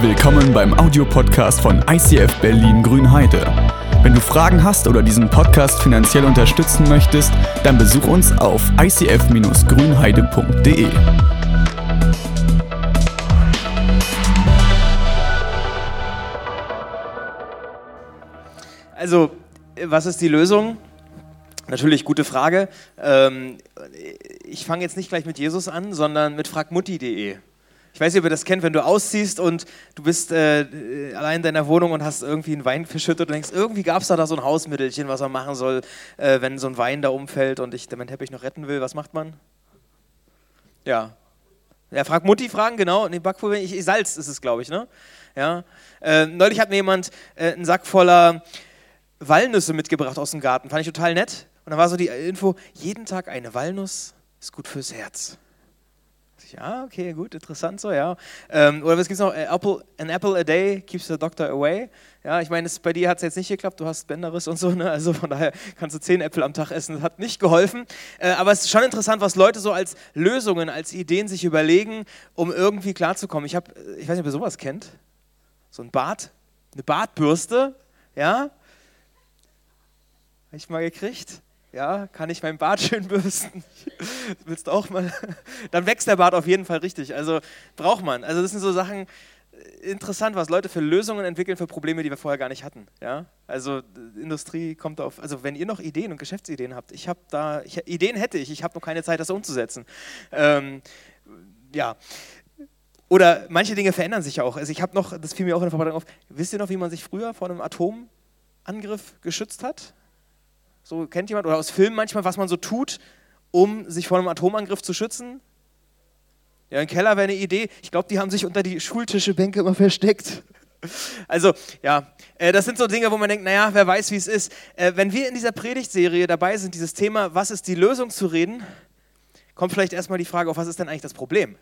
Willkommen beim Audiopodcast von ICF Berlin Grünheide. Wenn du Fragen hast oder diesen Podcast finanziell unterstützen möchtest, dann besuch uns auf icf-grünheide.de. Also, was ist die Lösung? Natürlich, gute Frage. Ähm, ich fange jetzt nicht gleich mit Jesus an, sondern mit fragmutti.de. Ich weiß nicht, ob ihr das kennt, wenn du ausziehst und du bist äh, allein in deiner Wohnung und hast irgendwie einen Wein verschüttet und denkst, irgendwie gab es da, da so ein Hausmittelchen, was man machen soll, äh, wenn so ein Wein da umfällt und ich meinen Teppich noch retten will. Was macht man? Ja. Ja, frag Mutti fragen, genau. Nee, Backpulver, ich, Salz ist es, glaube ich, ne? Ja. Äh, neulich hat mir jemand äh, einen Sack voller Walnüsse mitgebracht aus dem Garten. Fand ich total nett. Und dann war so die Info, jeden Tag eine Walnuss ist gut fürs Herz. Ja, okay, gut, interessant so, ja. Ähm, oder was gibt es noch? Apple, an apple a day keeps the doctor away. Ja, ich meine, bei dir hat es jetzt nicht geklappt, du hast Bänderriss und so, ne? also von daher kannst du zehn Äpfel am Tag essen, das hat nicht geholfen. Äh, aber es ist schon interessant, was Leute so als Lösungen, als Ideen sich überlegen, um irgendwie klarzukommen. Ich habe, ich weiß nicht, ob ihr sowas kennt, so ein Bart, eine Bartbürste, ja, habe ich mal gekriegt ja, kann ich meinen Bart schön bürsten? Willst du auch mal? Dann wächst der Bart auf jeden Fall richtig. Also braucht man. Also das sind so Sachen äh, interessant, was Leute für Lösungen entwickeln für Probleme, die wir vorher gar nicht hatten. Ja, also Industrie kommt auf. Also wenn ihr noch Ideen und Geschäftsideen habt, ich habe da ich, Ideen hätte ich, ich habe noch keine Zeit, das umzusetzen. Ähm, ja. Oder manche Dinge verändern sich auch. Also ich habe noch, das fiel mir auch in der Vorbereitung auf. Wisst ihr noch, wie man sich früher vor einem Atomangriff geschützt hat? So kennt jemand, oder aus Filmen manchmal, was man so tut, um sich vor einem Atomangriff zu schützen? Ja, ein Keller wäre eine Idee. Ich glaube, die haben sich unter die Schultischebänke immer versteckt. Also, ja, äh, das sind so Dinge, wo man denkt, naja, wer weiß, wie es ist. Äh, wenn wir in dieser Predigtserie dabei sind, dieses Thema, was ist die Lösung zu reden, kommt vielleicht erstmal die Frage auf, was ist denn eigentlich das Problem?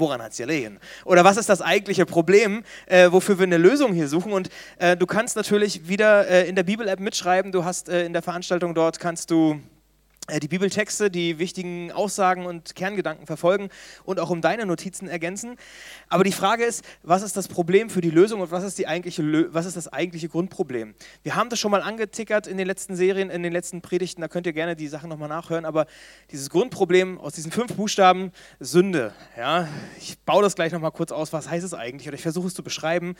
Woran hat es gelegen? Oder was ist das eigentliche Problem, äh, wofür wir eine Lösung hier suchen? Und äh, du kannst natürlich wieder äh, in der Bibel-App mitschreiben. Du hast äh, in der Veranstaltung dort, kannst du die Bibeltexte, die wichtigen Aussagen und Kerngedanken verfolgen und auch um deine Notizen ergänzen. Aber die Frage ist, was ist das Problem für die Lösung und was ist, die eigentliche, was ist das eigentliche Grundproblem? Wir haben das schon mal angetickert in den letzten Serien, in den letzten Predigten, da könnt ihr gerne die Sachen nochmal nachhören, aber dieses Grundproblem aus diesen fünf Buchstaben, Sünde, ja, ich baue das gleich nochmal kurz aus, was heißt es eigentlich oder ich versuche es zu beschreiben,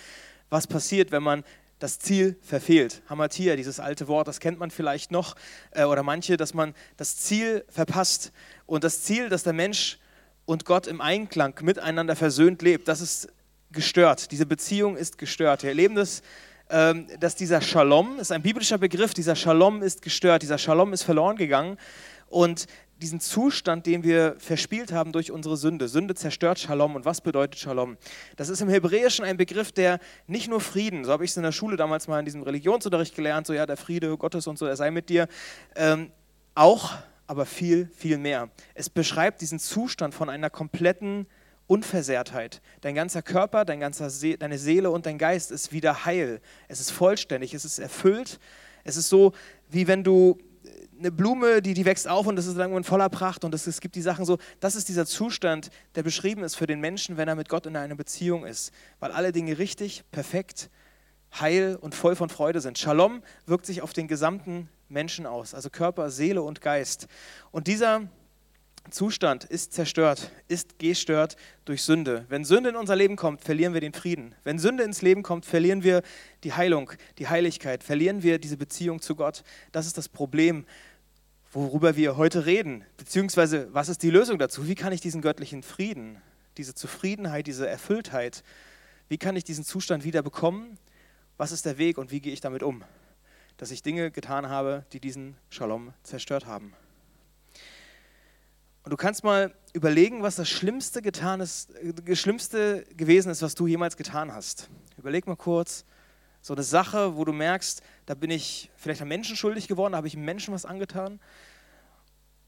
was passiert, wenn man das Ziel verfehlt. Hamatia, dieses alte Wort, das kennt man vielleicht noch, äh, oder manche, dass man das Ziel verpasst. Und das Ziel, dass der Mensch und Gott im Einklang miteinander versöhnt lebt, das ist gestört. Diese Beziehung ist gestört. Wir erleben das, ähm, dass dieser Shalom, ist ein biblischer Begriff, dieser Shalom ist gestört, dieser Shalom ist verloren gegangen. Und diesen Zustand, den wir verspielt haben durch unsere Sünde. Sünde zerstört Shalom. Und was bedeutet Shalom? Das ist im Hebräischen ein Begriff, der nicht nur Frieden, so habe ich es in der Schule damals mal in diesem Religionsunterricht gelernt, so ja, der Friede Gottes und so, er sei mit dir, ähm, auch, aber viel, viel mehr. Es beschreibt diesen Zustand von einer kompletten Unversehrtheit. Dein ganzer Körper, dein ganzer See deine Seele und dein Geist ist wieder heil. Es ist vollständig, es ist erfüllt. Es ist so, wie wenn du eine Blume, die, die wächst auf und das ist irgendwann voller Pracht und es, es gibt die Sachen so, das ist dieser Zustand, der beschrieben ist für den Menschen, wenn er mit Gott in einer Beziehung ist, weil alle Dinge richtig, perfekt, heil und voll von Freude sind. Shalom wirkt sich auf den gesamten Menschen aus, also Körper, Seele und Geist. Und dieser Zustand ist zerstört, ist gestört durch Sünde. Wenn Sünde in unser Leben kommt, verlieren wir den Frieden. Wenn Sünde ins Leben kommt, verlieren wir die Heilung, die Heiligkeit, verlieren wir diese Beziehung zu Gott. Das ist das Problem, worüber wir heute reden. Beziehungsweise, was ist die Lösung dazu? Wie kann ich diesen göttlichen Frieden, diese Zufriedenheit, diese Erfülltheit, wie kann ich diesen Zustand wieder bekommen? Was ist der Weg und wie gehe ich damit um? Dass ich Dinge getan habe, die diesen Shalom zerstört haben. Und du kannst mal überlegen, was das Schlimmste, getan ist, das Schlimmste gewesen ist, was du jemals getan hast. Überleg mal kurz, so eine Sache, wo du merkst, da bin ich vielleicht einem Menschen schuldig geworden, da habe ich einem Menschen was angetan.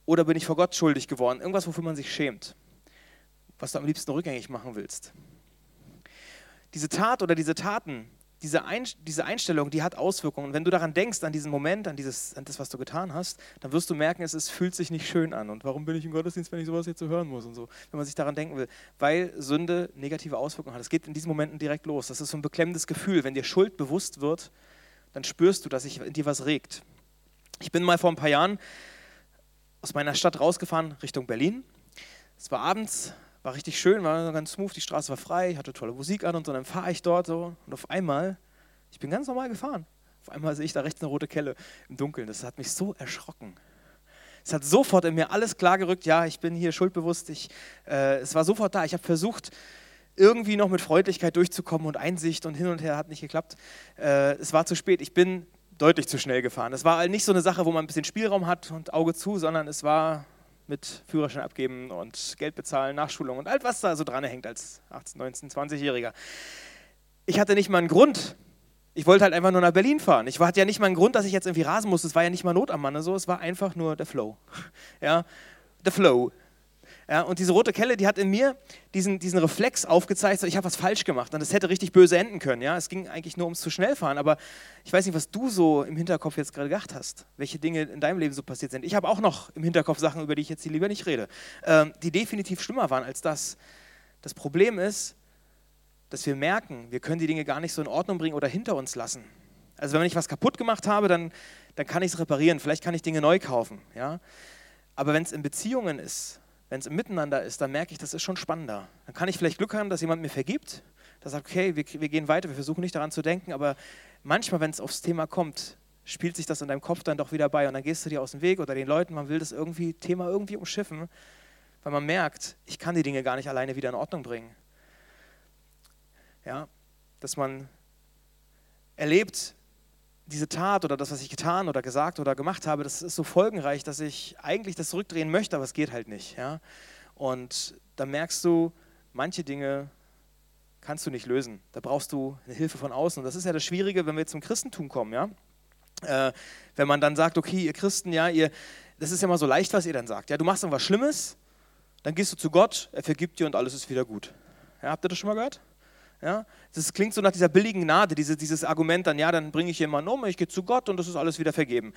Oder bin ich vor Gott schuldig geworden? Irgendwas, wofür man sich schämt. Was du am liebsten rückgängig machen willst. Diese Tat oder diese Taten, diese, Ein diese Einstellung, die hat Auswirkungen. Und wenn du daran denkst, an diesen Moment, an, dieses, an das, was du getan hast, dann wirst du merken, es ist, fühlt sich nicht schön an. Und warum bin ich im Gottesdienst, wenn ich sowas jetzt so hören muss und so, wenn man sich daran denken will. Weil Sünde negative Auswirkungen hat. Es geht in diesen Momenten direkt los. Das ist so ein beklemmendes Gefühl. Wenn dir Schuld bewusst wird, dann spürst du, dass sich in dir was regt. Ich bin mal vor ein paar Jahren aus meiner Stadt rausgefahren Richtung Berlin. Es war abends, war richtig schön, war ganz smooth, die Straße war frei, hatte tolle Musik an und so. Dann fahre ich dort so und auf einmal, ich bin ganz normal gefahren. Auf einmal sehe ich da rechts eine rote Kelle im Dunkeln. Das hat mich so erschrocken. Es hat sofort in mir alles klargerückt, ja, ich bin hier schuldbewusst. Ich, äh, es war sofort da. Ich habe versucht, irgendwie noch mit Freundlichkeit durchzukommen und Einsicht und hin und her hat nicht geklappt. Äh, es war zu spät. Ich bin deutlich zu schnell gefahren. Es war halt nicht so eine Sache, wo man ein bisschen Spielraum hat und Auge zu, sondern es war mit Führerschein abgeben und Geld bezahlen, Nachschulung und all was da so dran hängt als 18, 19, 20-Jähriger. Ich hatte nicht mal einen Grund. Ich wollte halt einfach nur nach Berlin fahren. Ich hatte ja nicht mal einen Grund, dass ich jetzt irgendwie rasen musste. Es war ja nicht mal Not am Mann. So. Es war einfach nur der Flow. Ja, der Flow. Ja, und diese rote Kelle, die hat in mir diesen, diesen Reflex aufgezeigt, ich habe was falsch gemacht. Und das hätte richtig böse enden können. Ja? Es ging eigentlich nur ums zu schnell fahren. Aber ich weiß nicht, was du so im Hinterkopf jetzt gerade gedacht hast. Welche Dinge in deinem Leben so passiert sind. Ich habe auch noch im Hinterkopf Sachen, über die ich jetzt hier lieber nicht rede. Ähm, die definitiv schlimmer waren als das. Das Problem ist, dass wir merken, wir können die Dinge gar nicht so in Ordnung bringen oder hinter uns lassen. Also wenn ich was kaputt gemacht habe, dann, dann kann ich es reparieren. Vielleicht kann ich Dinge neu kaufen. Ja? Aber wenn es in Beziehungen ist, wenn es im Miteinander ist, dann merke ich, das ist schon spannender. Dann kann ich vielleicht Glück haben, dass jemand mir vergibt, der sagt, okay, wir, wir gehen weiter, wir versuchen nicht daran zu denken, aber manchmal, wenn es aufs Thema kommt, spielt sich das in deinem Kopf dann doch wieder bei und dann gehst du dir aus dem Weg oder den Leuten, man will das irgendwie, Thema irgendwie umschiffen, weil man merkt, ich kann die Dinge gar nicht alleine wieder in Ordnung bringen. Ja, dass man erlebt, diese Tat oder das, was ich getan oder gesagt oder gemacht habe, das ist so folgenreich, dass ich eigentlich das zurückdrehen möchte, aber es geht halt nicht. Ja? Und da merkst du, manche Dinge kannst du nicht lösen. Da brauchst du eine Hilfe von außen. Und das ist ja das Schwierige, wenn wir zum Christentum kommen. Ja? Äh, wenn man dann sagt, okay, ihr Christen, ja, ihr, das ist ja mal so leicht, was ihr dann sagt. Ja, du machst irgendwas Schlimmes, dann gehst du zu Gott, er vergibt dir und alles ist wieder gut. Ja, habt ihr das schon mal gehört? Ja? Das klingt so nach dieser billigen Gnade, diese, dieses Argument dann, ja, dann bringe ich jemanden um, ich gehe zu Gott und das ist alles wieder vergeben.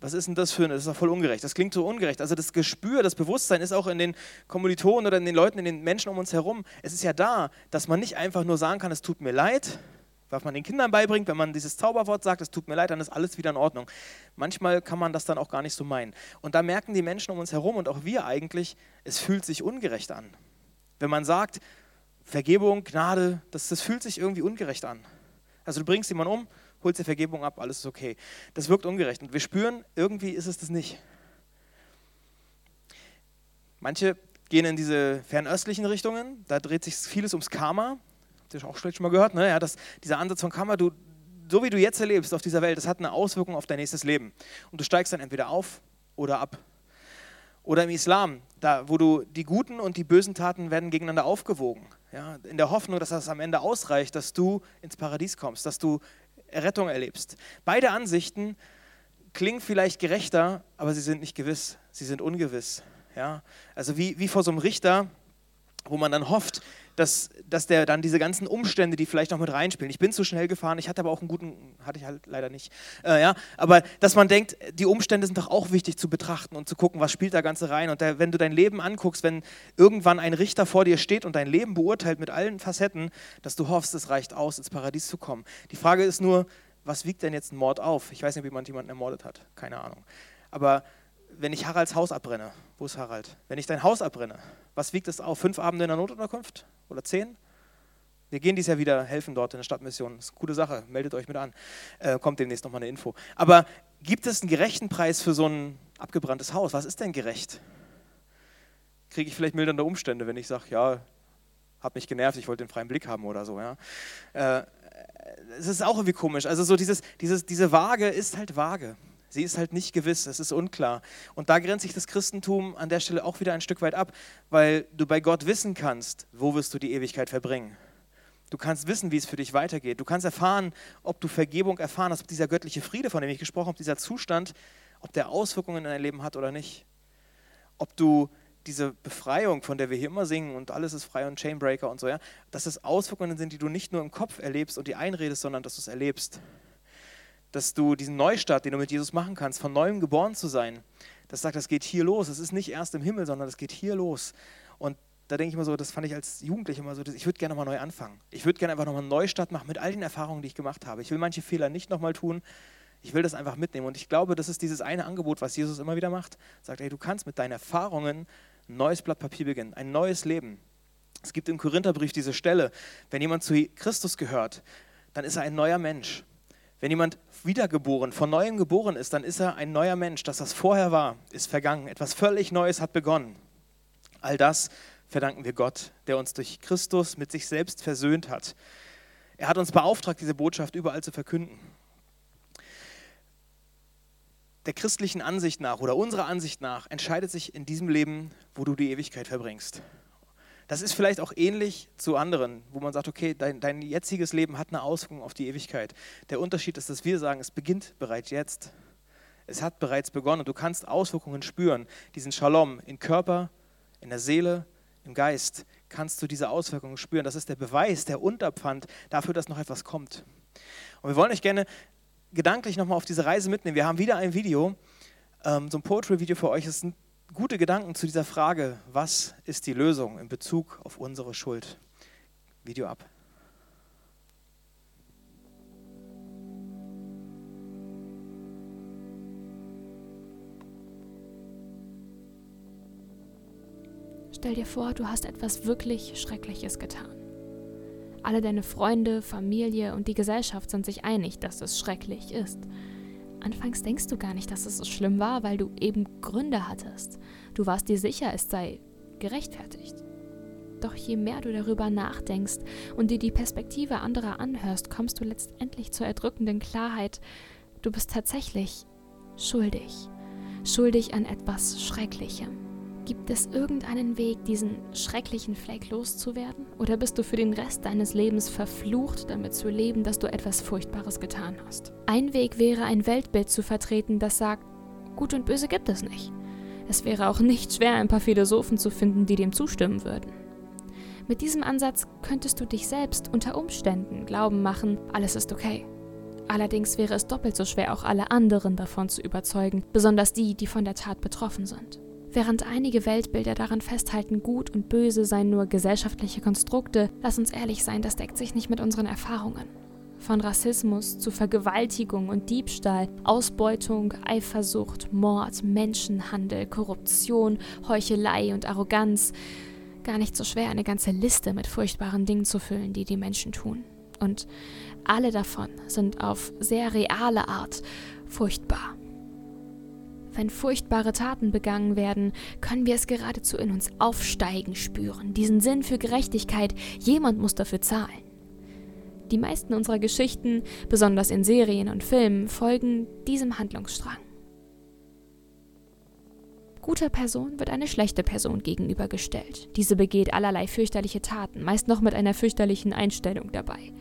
Was ist denn das für ein, das ist doch voll ungerecht. Das klingt so ungerecht. Also das Gespür, das Bewusstsein ist auch in den Kommilitonen oder in den Leuten, in den Menschen um uns herum. Es ist ja da, dass man nicht einfach nur sagen kann, es tut mir leid, was man den Kindern beibringt, wenn man dieses Zauberwort sagt, es tut mir leid, dann ist alles wieder in Ordnung. Manchmal kann man das dann auch gar nicht so meinen. Und da merken die Menschen um uns herum und auch wir eigentlich, es fühlt sich ungerecht an. Wenn man sagt, Vergebung, Gnade, das, das fühlt sich irgendwie ungerecht an. Also du bringst jemanden um, holst dir Vergebung ab, alles ist okay. Das wirkt ungerecht und wir spüren, irgendwie ist es das nicht. Manche gehen in diese fernöstlichen Richtungen, da dreht sich vieles ums Karma. Habt ihr auch vielleicht schon mal gehört, ne? ja, das, dieser Ansatz von Karma, du, so wie du jetzt erlebst auf dieser Welt, das hat eine Auswirkung auf dein nächstes Leben. Und du steigst dann entweder auf oder ab. Oder im Islam, da, wo du die guten und die bösen Taten werden gegeneinander aufgewogen. Ja, in der Hoffnung, dass das am Ende ausreicht, dass du ins Paradies kommst, dass du Errettung erlebst. Beide Ansichten klingen vielleicht gerechter, aber sie sind nicht gewiss, sie sind ungewiss. Ja? Also wie, wie vor so einem Richter, wo man dann hofft, dass, dass der dann diese ganzen Umstände, die vielleicht noch mit reinspielen. Ich bin zu schnell gefahren, ich hatte aber auch einen guten, hatte ich halt leider nicht. Äh, ja, aber dass man denkt, die Umstände sind doch auch wichtig zu betrachten und zu gucken, was spielt da Ganze rein. Und der, wenn du dein Leben anguckst, wenn irgendwann ein Richter vor dir steht und dein Leben beurteilt mit allen Facetten, dass du hoffst, es reicht aus, ins Paradies zu kommen. Die Frage ist nur, was wiegt denn jetzt ein Mord auf? Ich weiß nicht, wie man jemanden ermordet hat, keine Ahnung. Aber wenn ich Haralds Haus abbrenne, wo ist Harald? Wenn ich dein Haus abbrenne, was wiegt es auf? Fünf Abende in der Notunterkunft oder zehn? Wir gehen dies Jahr wieder helfen dort in der Stadtmission. Das ist eine gute Sache, meldet euch mit an. Äh, kommt demnächst nochmal eine Info. Aber gibt es einen gerechten Preis für so ein abgebranntes Haus? Was ist denn gerecht? Kriege ich vielleicht mildernde Umstände, wenn ich sage, ja, hat mich genervt, ich wollte den freien Blick haben oder so. Ja? Äh, es ist auch irgendwie komisch. Also so dieses, dieses, diese Waage ist halt vage. Sie ist halt nicht gewiss, es ist unklar. Und da grenzt sich das Christentum an der Stelle auch wieder ein Stück weit ab, weil du bei Gott wissen kannst, wo wirst du die Ewigkeit verbringen. Du kannst wissen, wie es für dich weitergeht. Du kannst erfahren, ob du Vergebung erfahren hast, ob dieser göttliche Friede, von dem ich gesprochen habe, dieser Zustand, ob der Auswirkungen in dein Leben hat oder nicht. Ob du diese Befreiung, von der wir hier immer singen und alles ist frei und Chainbreaker und so, ja, dass es Auswirkungen sind, die du nicht nur im Kopf erlebst und die einredest, sondern dass du es erlebst. Dass du diesen Neustart, den du mit Jesus machen kannst, von neuem geboren zu sein, das sagt, das geht hier los. Es ist nicht erst im Himmel, sondern es geht hier los. Und da denke ich immer so, das fand ich als Jugendlicher immer so, ich würde gerne nochmal neu anfangen. Ich würde gerne einfach nochmal einen Neustart machen mit all den Erfahrungen, die ich gemacht habe. Ich will manche Fehler nicht nochmal tun. Ich will das einfach mitnehmen. Und ich glaube, das ist dieses eine Angebot, was Jesus immer wieder macht. Sagt, ey, du kannst mit deinen Erfahrungen ein neues Blatt Papier beginnen, ein neues Leben. Es gibt im Korintherbrief diese Stelle, wenn jemand zu Christus gehört, dann ist er ein neuer Mensch. Wenn jemand wiedergeboren, von neuem geboren ist, dann ist er ein neuer Mensch. Das, was vorher war, ist vergangen. Etwas völlig Neues hat begonnen. All das verdanken wir Gott, der uns durch Christus mit sich selbst versöhnt hat. Er hat uns beauftragt, diese Botschaft überall zu verkünden. Der christlichen Ansicht nach oder unserer Ansicht nach entscheidet sich in diesem Leben, wo du die Ewigkeit verbringst. Das ist vielleicht auch ähnlich zu anderen, wo man sagt, okay, dein, dein jetziges Leben hat eine Auswirkung auf die Ewigkeit. Der Unterschied ist, dass wir sagen, es beginnt bereits jetzt. Es hat bereits begonnen und du kannst Auswirkungen spüren. Diesen Shalom in Körper, in der Seele, im Geist kannst du diese Auswirkungen spüren. Das ist der Beweis, der Unterpfand dafür, dass noch etwas kommt. Und wir wollen euch gerne gedanklich nochmal auf diese Reise mitnehmen. Wir haben wieder ein Video, ähm, so ein Poetry-Video für euch. Es sind gute Gedanken zu dieser Frage, was ist die Lösung in Bezug auf unsere Schuld? Video ab. Stell dir vor, du hast etwas wirklich Schreckliches getan. Alle deine Freunde, Familie und die Gesellschaft sind sich einig, dass es schrecklich ist. Anfangs denkst du gar nicht, dass es so schlimm war, weil du eben Gründe hattest. Du warst dir sicher, es sei gerechtfertigt. Doch je mehr du darüber nachdenkst und dir die Perspektive anderer anhörst, kommst du letztendlich zur erdrückenden Klarheit, du bist tatsächlich schuldig. Schuldig an etwas Schrecklichem. Gibt es irgendeinen Weg, diesen schrecklichen Fleck loszuwerden? Oder bist du für den Rest deines Lebens verflucht, damit zu leben, dass du etwas Furchtbares getan hast? Ein Weg wäre, ein Weltbild zu vertreten, das sagt, Gut und Böse gibt es nicht. Es wäre auch nicht schwer, ein paar Philosophen zu finden, die dem zustimmen würden. Mit diesem Ansatz könntest du dich selbst unter Umständen glauben machen, alles ist okay. Allerdings wäre es doppelt so schwer, auch alle anderen davon zu überzeugen, besonders die, die von der Tat betroffen sind. Während einige Weltbilder daran festhalten, Gut und Böse seien nur gesellschaftliche Konstrukte, lass uns ehrlich sein, das deckt sich nicht mit unseren Erfahrungen. Von Rassismus zu Vergewaltigung und Diebstahl, Ausbeutung, Eifersucht, Mord, Menschenhandel, Korruption, Heuchelei und Arroganz. Gar nicht so schwer, eine ganze Liste mit furchtbaren Dingen zu füllen, die die Menschen tun. Und alle davon sind auf sehr reale Art furchtbar. Wenn furchtbare Taten begangen werden, können wir es geradezu in uns aufsteigen spüren, diesen Sinn für Gerechtigkeit, jemand muss dafür zahlen. Die meisten unserer Geschichten, besonders in Serien und Filmen, folgen diesem Handlungsstrang. Guter Person wird eine schlechte Person gegenübergestellt. Diese begeht allerlei fürchterliche Taten, meist noch mit einer fürchterlichen Einstellung dabei.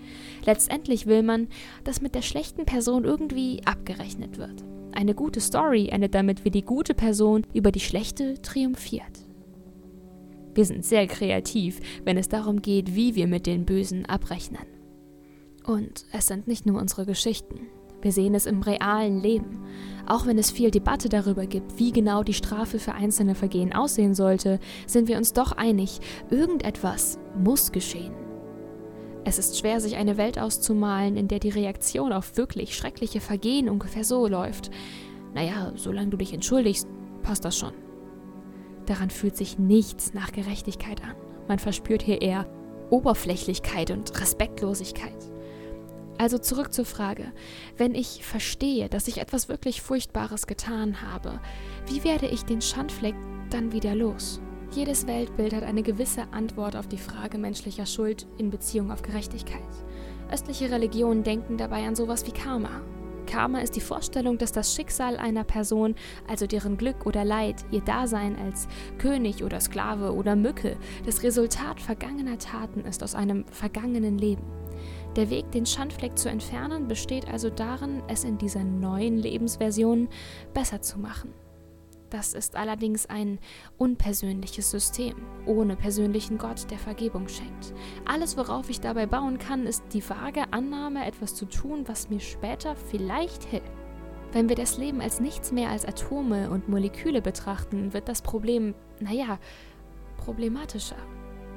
Letztendlich will man, dass mit der schlechten Person irgendwie abgerechnet wird. Eine gute Story endet damit, wie die gute Person über die schlechte triumphiert. Wir sind sehr kreativ, wenn es darum geht, wie wir mit den Bösen abrechnen. Und es sind nicht nur unsere Geschichten. Wir sehen es im realen Leben. Auch wenn es viel Debatte darüber gibt, wie genau die Strafe für einzelne Vergehen aussehen sollte, sind wir uns doch einig, irgendetwas muss geschehen. Es ist schwer, sich eine Welt auszumalen, in der die Reaktion auf wirklich schreckliche Vergehen ungefähr so läuft. Naja, solange du dich entschuldigst, passt das schon. Daran fühlt sich nichts nach Gerechtigkeit an. Man verspürt hier eher Oberflächlichkeit und Respektlosigkeit. Also zurück zur Frage, wenn ich verstehe, dass ich etwas wirklich Furchtbares getan habe, wie werde ich den Schandfleck dann wieder los? Jedes Weltbild hat eine gewisse Antwort auf die Frage menschlicher Schuld in Beziehung auf Gerechtigkeit. Östliche Religionen denken dabei an sowas wie Karma. Karma ist die Vorstellung, dass das Schicksal einer Person, also deren Glück oder Leid, ihr Dasein als König oder Sklave oder Mücke, das Resultat vergangener Taten ist aus einem vergangenen Leben. Der Weg, den Schandfleck zu entfernen, besteht also darin, es in dieser neuen Lebensversion besser zu machen. Das ist allerdings ein unpersönliches System, ohne persönlichen Gott, der Vergebung schenkt. Alles, worauf ich dabei bauen kann, ist die vage Annahme, etwas zu tun, was mir später vielleicht hilft. Wenn wir das Leben als nichts mehr als Atome und Moleküle betrachten, wird das Problem, naja, problematischer.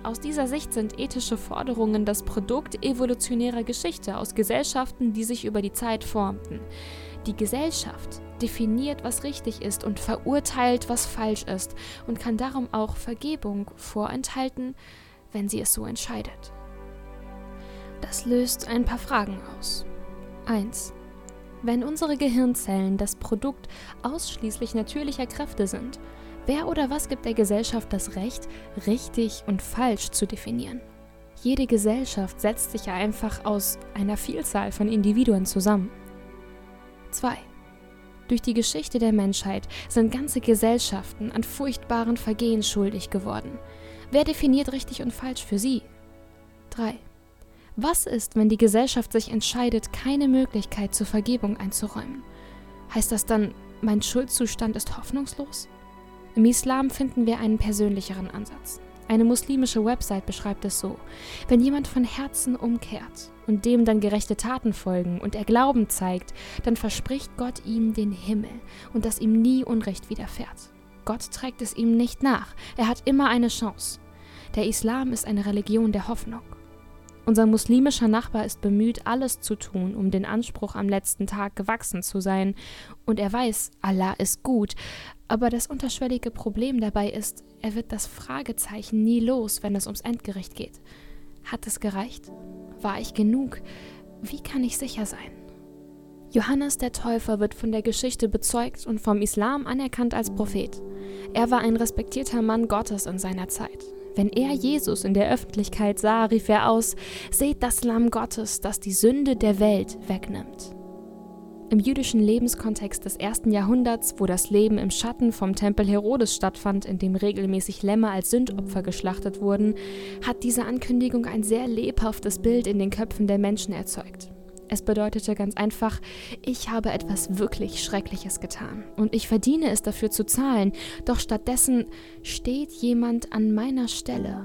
Aus dieser Sicht sind ethische Forderungen das Produkt evolutionärer Geschichte aus Gesellschaften, die sich über die Zeit formten. Die Gesellschaft definiert, was richtig ist und verurteilt, was falsch ist und kann darum auch Vergebung vorenthalten, wenn sie es so entscheidet. Das löst ein paar Fragen aus. 1. Wenn unsere Gehirnzellen das Produkt ausschließlich natürlicher Kräfte sind, wer oder was gibt der Gesellschaft das Recht, richtig und falsch zu definieren? Jede Gesellschaft setzt sich ja einfach aus einer Vielzahl von Individuen zusammen. 2. Durch die Geschichte der Menschheit sind ganze Gesellschaften an furchtbaren Vergehen schuldig geworden. Wer definiert richtig und falsch für sie? 3. Was ist, wenn die Gesellschaft sich entscheidet, keine Möglichkeit zur Vergebung einzuräumen? Heißt das dann, mein Schuldzustand ist hoffnungslos? Im Islam finden wir einen persönlicheren Ansatz. Eine muslimische Website beschreibt es so, wenn jemand von Herzen umkehrt und dem dann gerechte Taten folgen und er Glauben zeigt, dann verspricht Gott ihm den Himmel und dass ihm nie Unrecht widerfährt. Gott trägt es ihm nicht nach, er hat immer eine Chance. Der Islam ist eine Religion der Hoffnung. Unser muslimischer Nachbar ist bemüht, alles zu tun, um den Anspruch am letzten Tag gewachsen zu sein, und er weiß, Allah ist gut, aber das unterschwellige Problem dabei ist, er wird das Fragezeichen nie los, wenn es ums Endgericht geht. Hat es gereicht? War ich genug? Wie kann ich sicher sein? Johannes der Täufer wird von der Geschichte bezeugt und vom Islam anerkannt als Prophet. Er war ein respektierter Mann Gottes in seiner Zeit. Wenn er Jesus in der Öffentlichkeit sah, rief er aus, Seht das Lamm Gottes, das die Sünde der Welt wegnimmt. Im jüdischen Lebenskontext des ersten Jahrhunderts, wo das Leben im Schatten vom Tempel Herodes stattfand, in dem regelmäßig Lämmer als Sündopfer geschlachtet wurden, hat diese Ankündigung ein sehr lebhaftes Bild in den Köpfen der Menschen erzeugt. Es bedeutete ganz einfach, ich habe etwas wirklich Schreckliches getan und ich verdiene es dafür zu zahlen, doch stattdessen steht jemand an meiner Stelle.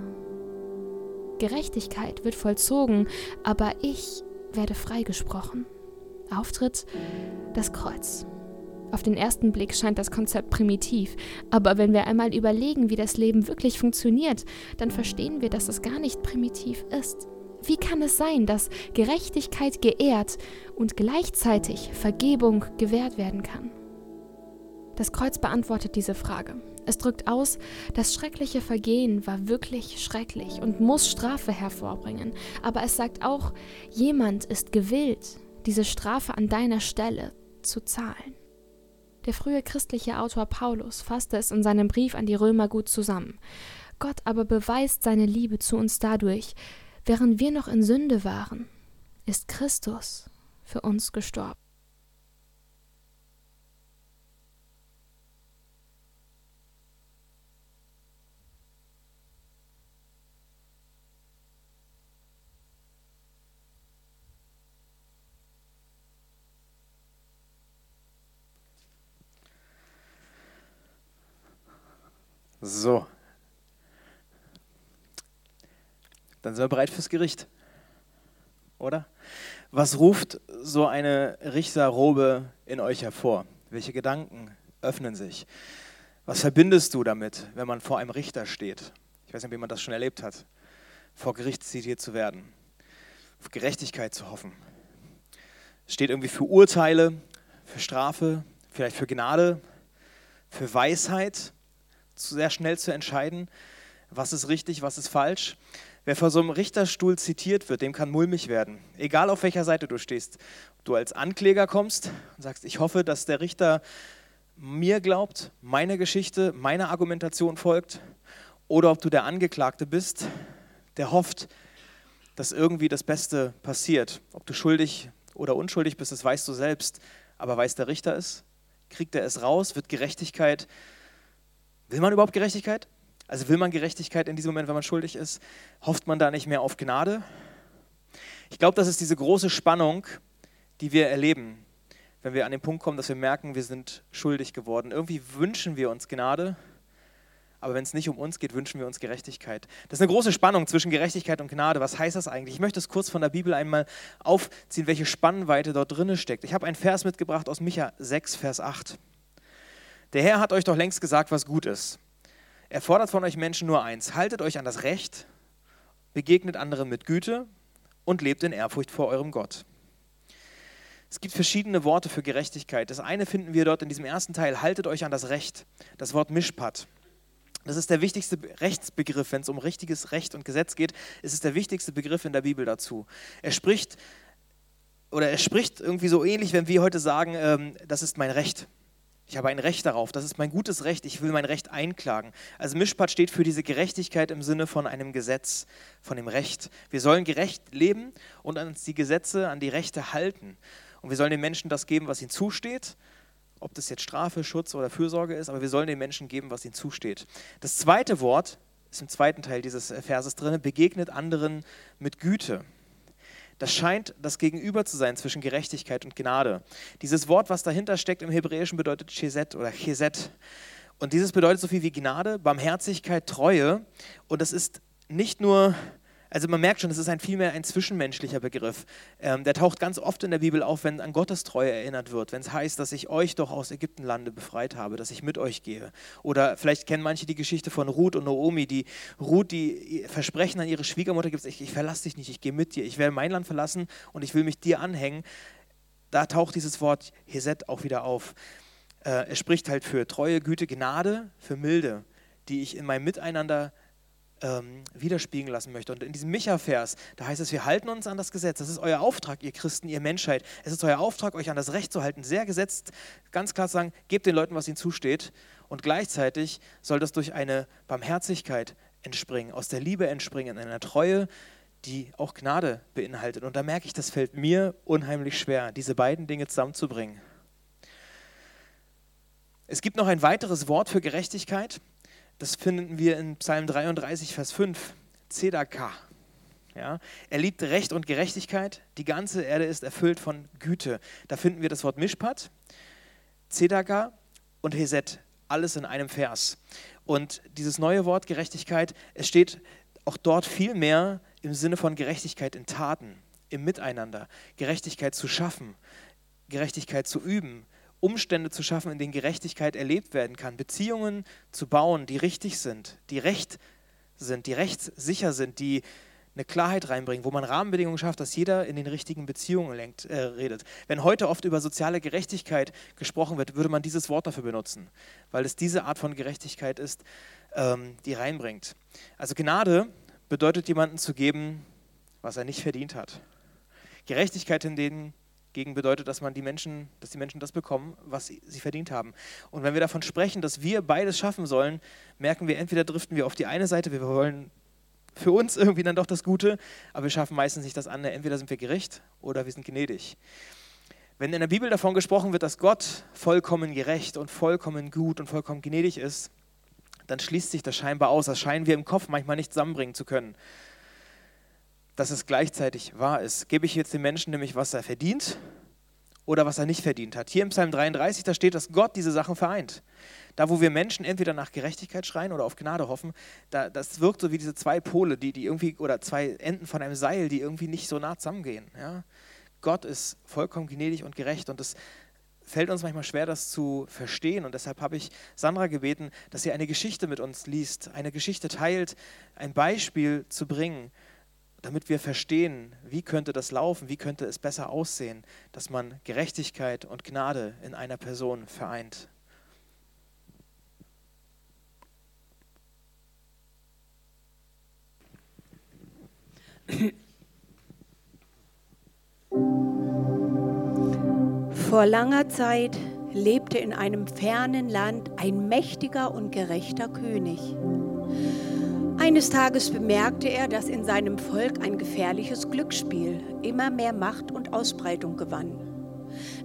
Gerechtigkeit wird vollzogen, aber ich werde freigesprochen. Auftritt das Kreuz. Auf den ersten Blick scheint das Konzept primitiv, aber wenn wir einmal überlegen, wie das Leben wirklich funktioniert, dann verstehen wir, dass es gar nicht primitiv ist. Wie kann es sein, dass Gerechtigkeit geehrt und gleichzeitig Vergebung gewährt werden kann? Das Kreuz beantwortet diese Frage. Es drückt aus, das schreckliche Vergehen war wirklich schrecklich und muss Strafe hervorbringen. Aber es sagt auch, jemand ist gewillt, diese Strafe an deiner Stelle zu zahlen. Der frühe christliche Autor Paulus fasste es in seinem Brief an die Römer gut zusammen. Gott aber beweist seine Liebe zu uns dadurch, während wir noch in Sünde waren, ist Christus für uns gestorben. So. Dann sind wir bereit fürs Gericht. Oder? Was ruft so eine Richterrobe in euch hervor? Welche Gedanken öffnen sich? Was verbindest du damit, wenn man vor einem Richter steht? Ich weiß nicht, wie man das schon erlebt hat. Vor Gericht zitiert zu werden, auf Gerechtigkeit zu hoffen. Steht irgendwie für Urteile, für Strafe, vielleicht für Gnade, für Weisheit sehr schnell zu entscheiden, was ist richtig, was ist falsch. Wer vor so einem Richterstuhl zitiert wird, dem kann mulmig werden. Egal auf welcher Seite du stehst. Ob du als Ankläger kommst und sagst, ich hoffe, dass der Richter mir glaubt, meine Geschichte, meiner Argumentation folgt. Oder ob du der Angeklagte bist, der hofft, dass irgendwie das Beste passiert. Ob du schuldig oder unschuldig bist, das weißt du selbst. Aber weiß der Richter es? Kriegt er es raus? Wird Gerechtigkeit Will man überhaupt Gerechtigkeit? Also will man Gerechtigkeit in diesem Moment, wenn man schuldig ist? Hofft man da nicht mehr auf Gnade? Ich glaube, das ist diese große Spannung, die wir erleben. wenn wir an den Punkt kommen, dass wir merken, wir sind schuldig geworden. Irgendwie wünschen wir uns Gnade, aber wenn es nicht um uns geht, wünschen wir uns Gerechtigkeit. Das ist eine große Spannung zwischen Gerechtigkeit und Gnade. Was heißt das eigentlich? Ich möchte es kurz von der Bibel einmal aufziehen, welche Spannweite dort drin steckt. Ich habe einen Vers mitgebracht aus Micha 6, Vers 8. Der Herr hat euch doch längst gesagt, was gut ist. Er fordert von euch Menschen nur eins: Haltet euch an das Recht, begegnet anderen mit Güte und lebt in Ehrfurcht vor eurem Gott. Es gibt verschiedene Worte für Gerechtigkeit. Das eine finden wir dort in diesem ersten Teil: Haltet euch an das Recht. Das Wort Mischpat. Das ist der wichtigste Rechtsbegriff, wenn es um richtiges Recht und Gesetz geht, ist es der wichtigste Begriff in der Bibel dazu. Er spricht oder er spricht irgendwie so ähnlich, wenn wir heute sagen, ähm, das ist mein Recht. Ich habe ein Recht darauf, das ist mein gutes Recht, ich will mein Recht einklagen. Also Mischpat steht für diese Gerechtigkeit im Sinne von einem Gesetz, von dem Recht. Wir sollen gerecht leben und uns die Gesetze, an die Rechte halten. Und wir sollen den Menschen das geben, was ihnen zusteht ob das jetzt Strafe, Schutz oder Fürsorge ist, aber wir sollen den Menschen geben, was ihnen zusteht. Das zweite Wort ist im zweiten Teil dieses Verses drin, begegnet anderen mit Güte. Das scheint das Gegenüber zu sein zwischen Gerechtigkeit und Gnade. Dieses Wort, was dahinter steckt im Hebräischen, bedeutet Chesed oder Chesed. Und dieses bedeutet so viel wie Gnade, Barmherzigkeit, Treue. Und das ist nicht nur also man merkt schon, es ist ein vielmehr ein zwischenmenschlicher Begriff. Ähm, der taucht ganz oft in der Bibel auf, wenn an Gottes Treue erinnert wird, wenn es heißt, dass ich euch doch aus Ägyptenlande befreit habe, dass ich mit euch gehe. Oder vielleicht kennen manche die Geschichte von Ruth und Naomi, die Ruth, die Versprechen an ihre Schwiegermutter gibt, ich, ich verlasse dich nicht, ich gehe mit dir, ich werde mein Land verlassen und ich will mich dir anhängen. Da taucht dieses Wort Heset auch wieder auf. Äh, es spricht halt für Treue, Güte, Gnade, für Milde, die ich in meinem Miteinander ähm, widerspiegeln lassen möchte. Und in diesem Micha-Vers, da heißt es, wir halten uns an das Gesetz. Das ist euer Auftrag, ihr Christen, ihr Menschheit. Es ist euer Auftrag, euch an das Recht zu halten. Sehr gesetzt, ganz klar zu sagen, gebt den Leuten, was ihnen zusteht. Und gleichzeitig soll das durch eine Barmherzigkeit entspringen, aus der Liebe entspringen, in einer Treue, die auch Gnade beinhaltet. Und da merke ich, das fällt mir unheimlich schwer, diese beiden Dinge zusammenzubringen. Es gibt noch ein weiteres Wort für Gerechtigkeit. Das finden wir in Psalm 33, Vers 5. Zedaka. Ja, er liebt Recht und Gerechtigkeit. Die ganze Erde ist erfüllt von Güte. Da finden wir das Wort Mishpat, Zedaka und Heset. Alles in einem Vers. Und dieses neue Wort Gerechtigkeit, es steht auch dort viel mehr im Sinne von Gerechtigkeit in Taten, im Miteinander. Gerechtigkeit zu schaffen, Gerechtigkeit zu üben, Umstände zu schaffen, in denen Gerechtigkeit erlebt werden kann, Beziehungen zu bauen, die richtig sind, die recht sind, die rechtssicher sind, die eine Klarheit reinbringen, wo man Rahmenbedingungen schafft, dass jeder in den richtigen Beziehungen lenkt, äh, redet. Wenn heute oft über soziale Gerechtigkeit gesprochen wird, würde man dieses Wort dafür benutzen, weil es diese Art von Gerechtigkeit ist, ähm, die reinbringt. Also Gnade bedeutet jemandem zu geben, was er nicht verdient hat. Gerechtigkeit in denen gegen bedeutet, dass man die Menschen, dass die Menschen das bekommen, was sie, sie verdient haben. Und wenn wir davon sprechen, dass wir beides schaffen sollen, merken wir, entweder driften wir auf die eine Seite, wir wollen für uns irgendwie dann doch das Gute, aber wir schaffen meistens nicht das andere. Entweder sind wir gerecht oder wir sind gnädig. Wenn in der Bibel davon gesprochen wird, dass Gott vollkommen gerecht und vollkommen gut und vollkommen gnädig ist, dann schließt sich das scheinbar aus. Das scheinen wir im Kopf manchmal nicht zusammenbringen zu können dass es gleichzeitig wahr ist. Gebe ich jetzt dem Menschen nämlich, was er verdient oder was er nicht verdient hat. Hier im Psalm 33, da steht, dass Gott diese Sachen vereint. Da, wo wir Menschen entweder nach Gerechtigkeit schreien oder auf Gnade hoffen, da, das wirkt so wie diese zwei Pole, die, die irgendwie, oder zwei Enden von einem Seil, die irgendwie nicht so nah zusammengehen. Ja? Gott ist vollkommen gnädig und gerecht und es fällt uns manchmal schwer, das zu verstehen. Und deshalb habe ich Sandra gebeten, dass sie eine Geschichte mit uns liest, eine Geschichte teilt, ein Beispiel zu bringen, damit wir verstehen, wie könnte das laufen, wie könnte es besser aussehen, dass man Gerechtigkeit und Gnade in einer Person vereint. Vor langer Zeit lebte in einem fernen Land ein mächtiger und gerechter König. Eines Tages bemerkte er, dass in seinem Volk ein gefährliches Glücksspiel immer mehr Macht und Ausbreitung gewann.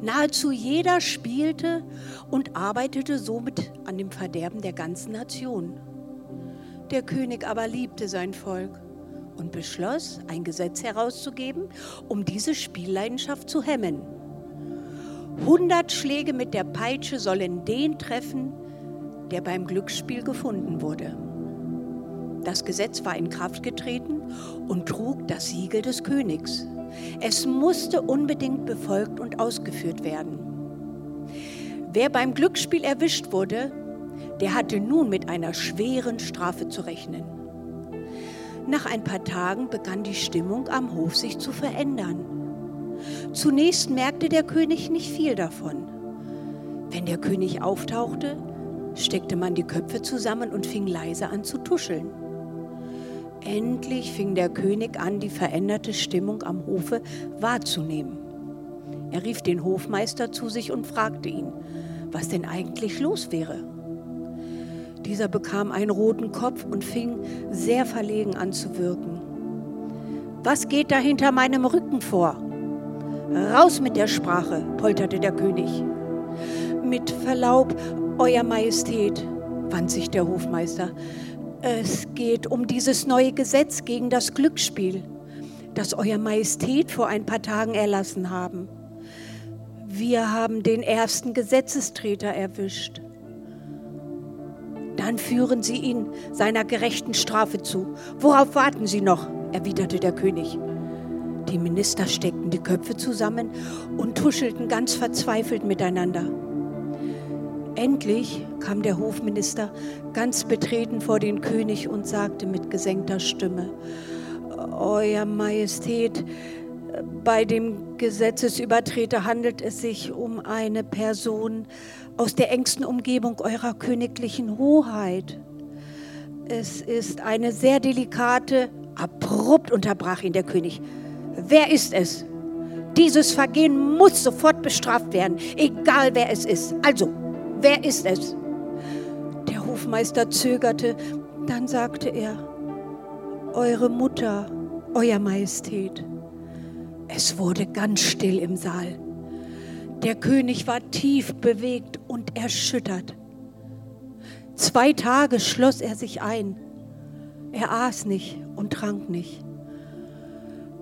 Nahezu jeder spielte und arbeitete somit an dem Verderben der ganzen Nation. Der König aber liebte sein Volk und beschloss, ein Gesetz herauszugeben, um diese Spielleidenschaft zu hemmen. 100 Schläge mit der Peitsche sollen den treffen, der beim Glücksspiel gefunden wurde. Das Gesetz war in Kraft getreten und trug das Siegel des Königs. Es musste unbedingt befolgt und ausgeführt werden. Wer beim Glücksspiel erwischt wurde, der hatte nun mit einer schweren Strafe zu rechnen. Nach ein paar Tagen begann die Stimmung am Hof sich zu verändern. Zunächst merkte der König nicht viel davon. Wenn der König auftauchte, steckte man die Köpfe zusammen und fing leise an zu tuscheln. Endlich fing der König an, die veränderte Stimmung am Hofe wahrzunehmen. Er rief den Hofmeister zu sich und fragte ihn, was denn eigentlich los wäre. Dieser bekam einen roten Kopf und fing sehr verlegen an zu wirken. Was geht da hinter meinem Rücken vor? Raus mit der Sprache, polterte der König. Mit Verlaub, Euer Majestät, wandte sich der Hofmeister, es geht um dieses neue Gesetz gegen das Glücksspiel, das Euer Majestät vor ein paar Tagen erlassen haben. Wir haben den ersten Gesetzestreter erwischt. Dann führen Sie ihn seiner gerechten Strafe zu. Worauf warten Sie noch? erwiderte der König. Die Minister steckten die Köpfe zusammen und tuschelten ganz verzweifelt miteinander. Endlich kam der Hofminister ganz betreten vor den König und sagte mit gesenkter Stimme, Euer Majestät, bei dem Gesetzesübertreter handelt es sich um eine Person aus der engsten Umgebung eurer königlichen Hoheit. Es ist eine sehr delikate, abrupt unterbrach ihn der König. Wer ist es? Dieses Vergehen muss sofort bestraft werden, egal wer es ist. Also, wer ist es? Der Hofmeister zögerte, dann sagte er, Eure Mutter, Euer Majestät. Es wurde ganz still im Saal. Der König war tief bewegt und erschüttert. Zwei Tage schloss er sich ein. Er aß nicht und trank nicht.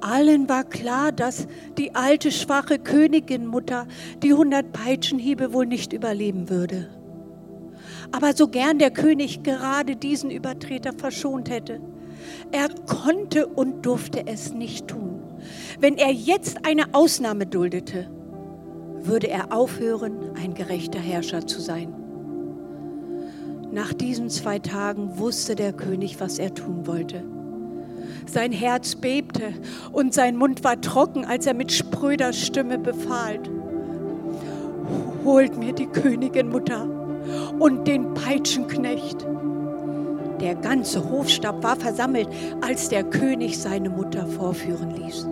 Allen war klar, dass die alte schwache Königinmutter die hundert Peitschenhiebe wohl nicht überleben würde. Aber so gern der König gerade diesen Übertreter verschont hätte, er konnte und durfte es nicht tun. Wenn er jetzt eine Ausnahme duldete, würde er aufhören, ein gerechter Herrscher zu sein. Nach diesen zwei Tagen wusste der König, was er tun wollte. Sein Herz bebte und sein Mund war trocken, als er mit spröder Stimme befahl. Holt mir die Königin Mutter und den Peitschenknecht. Der ganze Hofstab war versammelt, als der König seine Mutter vorführen ließ.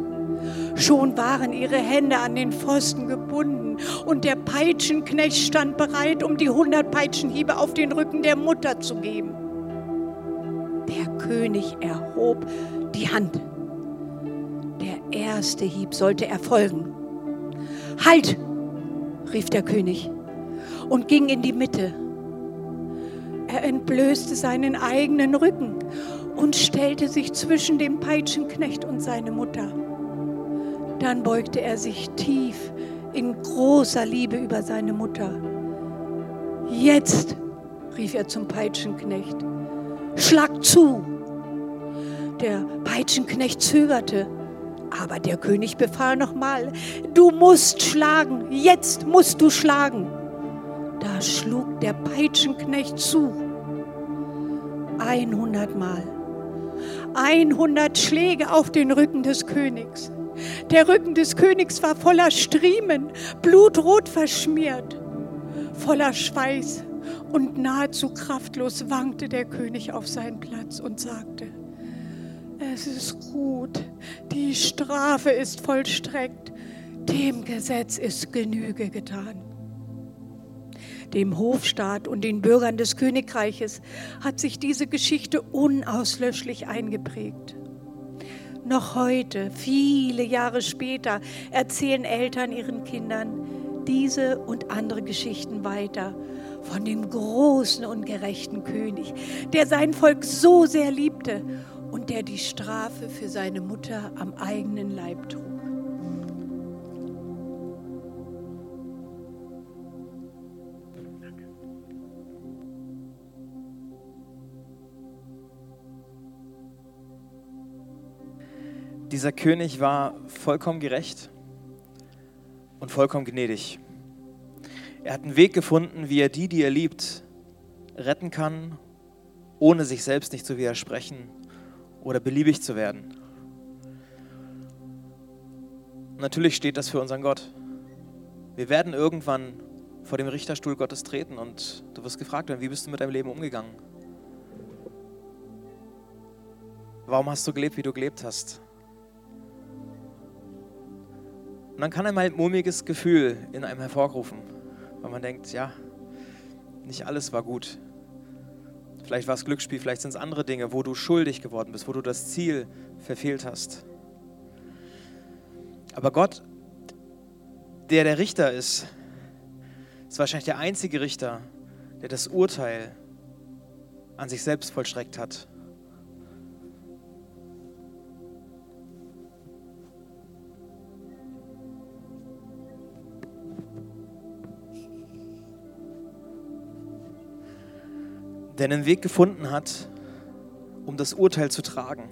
Schon waren ihre Hände an den Pfosten gebunden und der Peitschenknecht stand bereit, um die hundert Peitschenhiebe auf den Rücken der Mutter zu geben. Der König erhob die Hand. Der erste Hieb sollte erfolgen. Halt! rief der König und ging in die Mitte. Er entblößte seinen eigenen Rücken und stellte sich zwischen dem Peitschenknecht und seine Mutter. Dann beugte er sich tief in großer Liebe über seine Mutter. Jetzt, rief er zum Peitschenknecht, schlag zu. Der Peitschenknecht zögerte, aber der König befahl nochmal, du musst schlagen, jetzt musst du schlagen. Da schlug der Peitschenknecht zu. 100 Mal. 100 Schläge auf den Rücken des Königs. Der Rücken des Königs war voller Striemen, blutrot verschmiert. Voller Schweiß und nahezu kraftlos wankte der König auf seinen Platz und sagte, es ist gut, die Strafe ist vollstreckt, dem Gesetz ist Genüge getan. Dem Hofstaat und den Bürgern des Königreiches hat sich diese Geschichte unauslöschlich eingeprägt. Noch heute, viele Jahre später, erzählen Eltern ihren Kindern diese und andere Geschichten weiter von dem großen und gerechten König, der sein Volk so sehr liebte und der die Strafe für seine Mutter am eigenen Leib trug. Dieser König war vollkommen gerecht und vollkommen gnädig. Er hat einen Weg gefunden, wie er die, die er liebt, retten kann, ohne sich selbst nicht zu widersprechen oder beliebig zu werden. Natürlich steht das für unseren Gott. Wir werden irgendwann vor dem Richterstuhl Gottes treten und du wirst gefragt werden, wie bist du mit deinem Leben umgegangen? Warum hast du gelebt, wie du gelebt hast? Und dann kann einmal ein mulmiges Gefühl in einem hervorrufen, weil man denkt, ja, nicht alles war gut. Vielleicht war es Glücksspiel, vielleicht sind es andere Dinge, wo du schuldig geworden bist, wo du das Ziel verfehlt hast. Aber Gott, der der Richter ist, ist wahrscheinlich der einzige Richter, der das Urteil an sich selbst vollstreckt hat. Der einen Weg gefunden hat, um das Urteil zu tragen.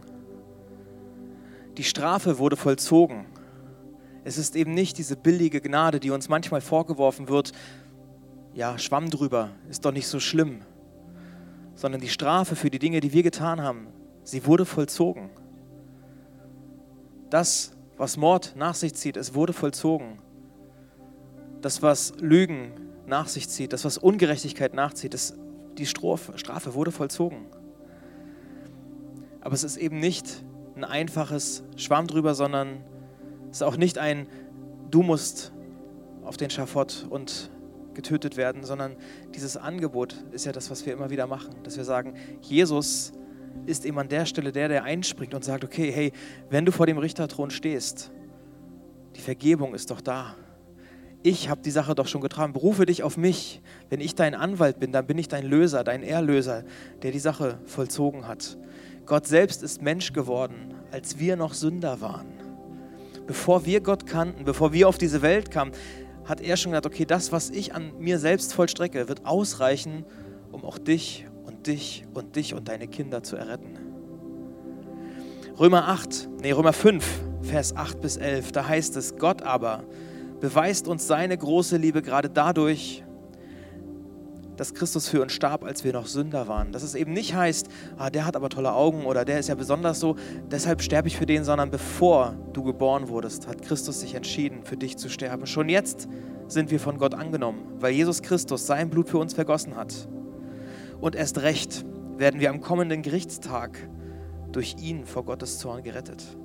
Die Strafe wurde vollzogen. Es ist eben nicht diese billige Gnade, die uns manchmal vorgeworfen wird, ja, schwamm drüber, ist doch nicht so schlimm, sondern die Strafe für die Dinge, die wir getan haben, sie wurde vollzogen. Das, was Mord nach sich zieht, es wurde vollzogen. Das, was Lügen nach sich zieht, das, was Ungerechtigkeit nachzieht, das, die Strafe, wurde vollzogen. Aber es ist eben nicht ein einfaches Schwamm drüber, sondern es ist auch nicht ein, du musst auf den Schafott und getötet werden, sondern dieses Angebot ist ja das, was wir immer wieder machen, dass wir sagen, Jesus ist eben an der Stelle der, der einspringt und sagt, okay, hey, wenn du vor dem Richterthron stehst, die Vergebung ist doch da. Ich habe die Sache doch schon getragen. Berufe dich auf mich. Wenn ich dein Anwalt bin, dann bin ich dein Löser, dein Erlöser, der die Sache vollzogen hat. Gott selbst ist Mensch geworden, als wir noch Sünder waren bevor wir Gott kannten, bevor wir auf diese Welt kamen, hat er schon gesagt, okay, das, was ich an mir selbst vollstrecke, wird ausreichen, um auch dich und dich und dich und deine Kinder zu erretten. Römer 8, nee, Römer 5, Vers 8 bis 11, da heißt es, Gott aber beweist uns seine große Liebe gerade dadurch, dass Christus für uns starb, als wir noch Sünder waren. Dass es eben nicht heißt, ah, der hat aber tolle Augen oder der ist ja besonders so, deshalb sterbe ich für den, sondern bevor du geboren wurdest, hat Christus sich entschieden, für dich zu sterben. Schon jetzt sind wir von Gott angenommen, weil Jesus Christus sein Blut für uns vergossen hat. Und erst recht werden wir am kommenden Gerichtstag durch ihn vor Gottes Zorn gerettet.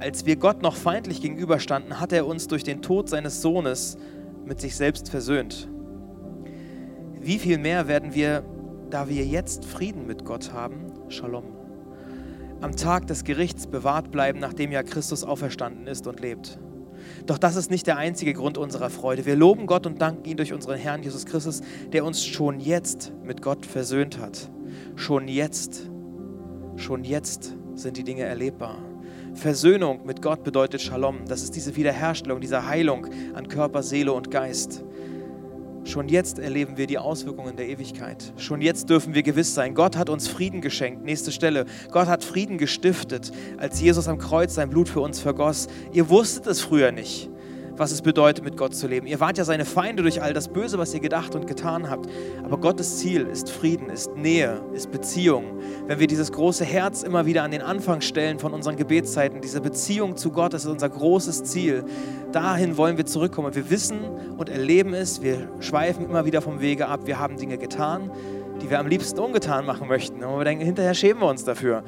Als wir Gott noch feindlich gegenüberstanden, hat er uns durch den Tod seines Sohnes mit sich selbst versöhnt wie viel mehr werden wir, da wir jetzt Frieden mit Gott haben, Shalom, am Tag des Gerichts bewahrt bleiben, nachdem ja Christus auferstanden ist und lebt. Doch das ist nicht der einzige Grund unserer Freude. Wir loben Gott und danken ihn durch unseren Herrn Jesus Christus, der uns schon jetzt mit Gott versöhnt hat. Schon jetzt, schon jetzt sind die Dinge erlebbar. Versöhnung mit Gott bedeutet Shalom. Das ist diese Wiederherstellung, diese Heilung an Körper, Seele und Geist. Schon jetzt erleben wir die Auswirkungen der Ewigkeit. Schon jetzt dürfen wir gewiss sein, Gott hat uns Frieden geschenkt. Nächste Stelle. Gott hat Frieden gestiftet, als Jesus am Kreuz sein Blut für uns vergoss. Ihr wusstet es früher nicht was es bedeutet, mit Gott zu leben. Ihr wart ja seine Feinde durch all das Böse, was ihr gedacht und getan habt. Aber Gottes Ziel ist Frieden, ist Nähe, ist Beziehung. Wenn wir dieses große Herz immer wieder an den Anfang stellen von unseren Gebetszeiten, diese Beziehung zu Gott, das ist unser großes Ziel. Dahin wollen wir zurückkommen. Wir wissen und erleben es, wir schweifen immer wieder vom Wege ab. Wir haben Dinge getan, die wir am liebsten ungetan machen möchten. Und wir denken, hinterher schämen wir uns dafür.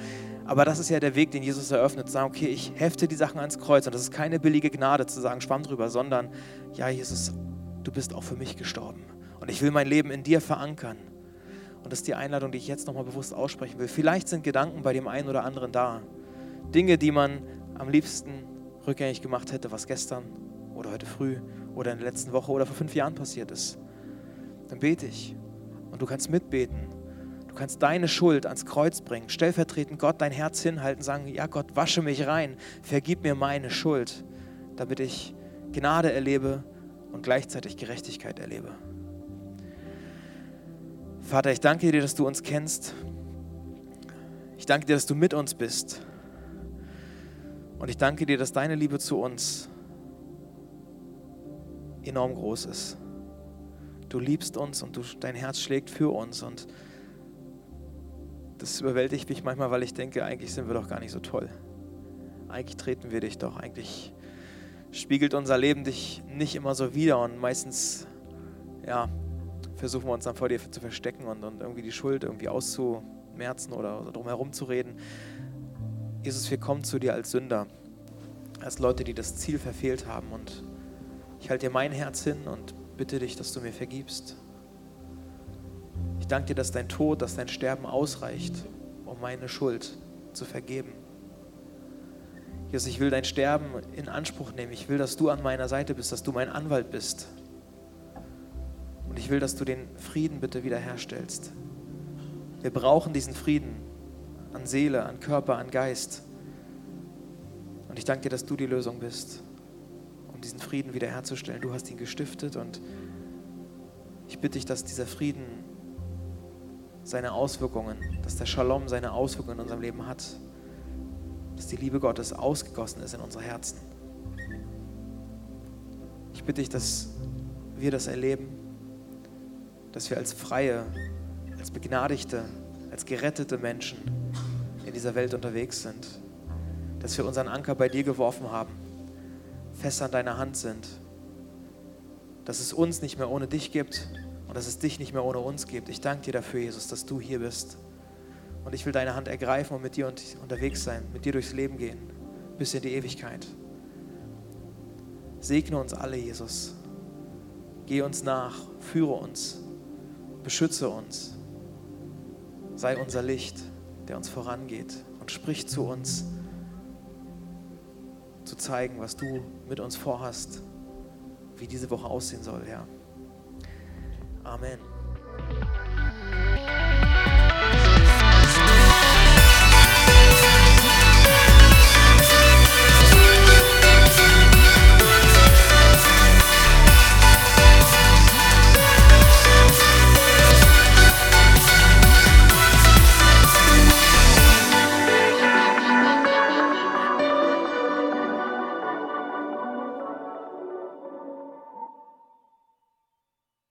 Aber das ist ja der Weg, den Jesus eröffnet, zu sagen, okay, ich hefte die Sachen ans Kreuz und das ist keine billige Gnade zu sagen, schwamm drüber, sondern, ja, Jesus, du bist auch für mich gestorben und ich will mein Leben in dir verankern. Und das ist die Einladung, die ich jetzt nochmal bewusst aussprechen will. Vielleicht sind Gedanken bei dem einen oder anderen da. Dinge, die man am liebsten rückgängig gemacht hätte, was gestern oder heute früh oder in der letzten Woche oder vor fünf Jahren passiert ist. Dann bete ich und du kannst mitbeten Du kannst deine Schuld ans Kreuz bringen, stellvertretend Gott dein Herz hinhalten, sagen, ja Gott, wasche mich rein, vergib mir meine Schuld, damit ich Gnade erlebe und gleichzeitig Gerechtigkeit erlebe. Vater, ich danke dir, dass du uns kennst. Ich danke dir, dass du mit uns bist. Und ich danke dir, dass deine Liebe zu uns enorm groß ist. Du liebst uns und du, dein Herz schlägt für uns. Und das überwältigt mich manchmal, weil ich denke, eigentlich sind wir doch gar nicht so toll. Eigentlich treten wir dich doch. Eigentlich spiegelt unser Leben dich nicht immer so wider. Und meistens, ja, versuchen wir uns dann vor dir zu verstecken und, und irgendwie die Schuld irgendwie auszumerzen oder, oder drum herum zu reden. Jesus, wir kommen zu dir als Sünder, als Leute, die das Ziel verfehlt haben. Und ich halte dir mein Herz hin und bitte dich, dass du mir vergibst. Danke dir, dass dein Tod, dass dein Sterben ausreicht, um meine Schuld zu vergeben. Jesus, ich will dein Sterben in Anspruch nehmen. Ich will, dass du an meiner Seite bist, dass du mein Anwalt bist. Und ich will, dass du den Frieden bitte wiederherstellst. Wir brauchen diesen Frieden an Seele, an Körper, an Geist. Und ich danke dir, dass du die Lösung bist diesen Frieden wiederherzustellen. Du hast ihn gestiftet und ich bitte dich, dass dieser Frieden seine Auswirkungen, dass der Shalom seine Auswirkungen in unserem Leben hat, dass die Liebe Gottes ausgegossen ist in unsere Herzen. Ich bitte dich, dass wir das erleben, dass wir als freie, als begnadigte, als gerettete Menschen in dieser Welt unterwegs sind, dass wir unseren Anker bei dir geworfen haben fest an deiner Hand sind. Dass es uns nicht mehr ohne dich gibt und dass es dich nicht mehr ohne uns gibt. Ich danke dir dafür, Jesus, dass du hier bist. Und ich will deine Hand ergreifen und mit dir unterwegs sein, mit dir durchs Leben gehen, bis in die Ewigkeit. Segne uns alle, Jesus. Geh uns nach, führe uns, beschütze uns. Sei unser Licht, der uns vorangeht und sprich zu uns zu zeigen, was du mit uns vorhast, wie diese Woche aussehen soll, Herr. Amen.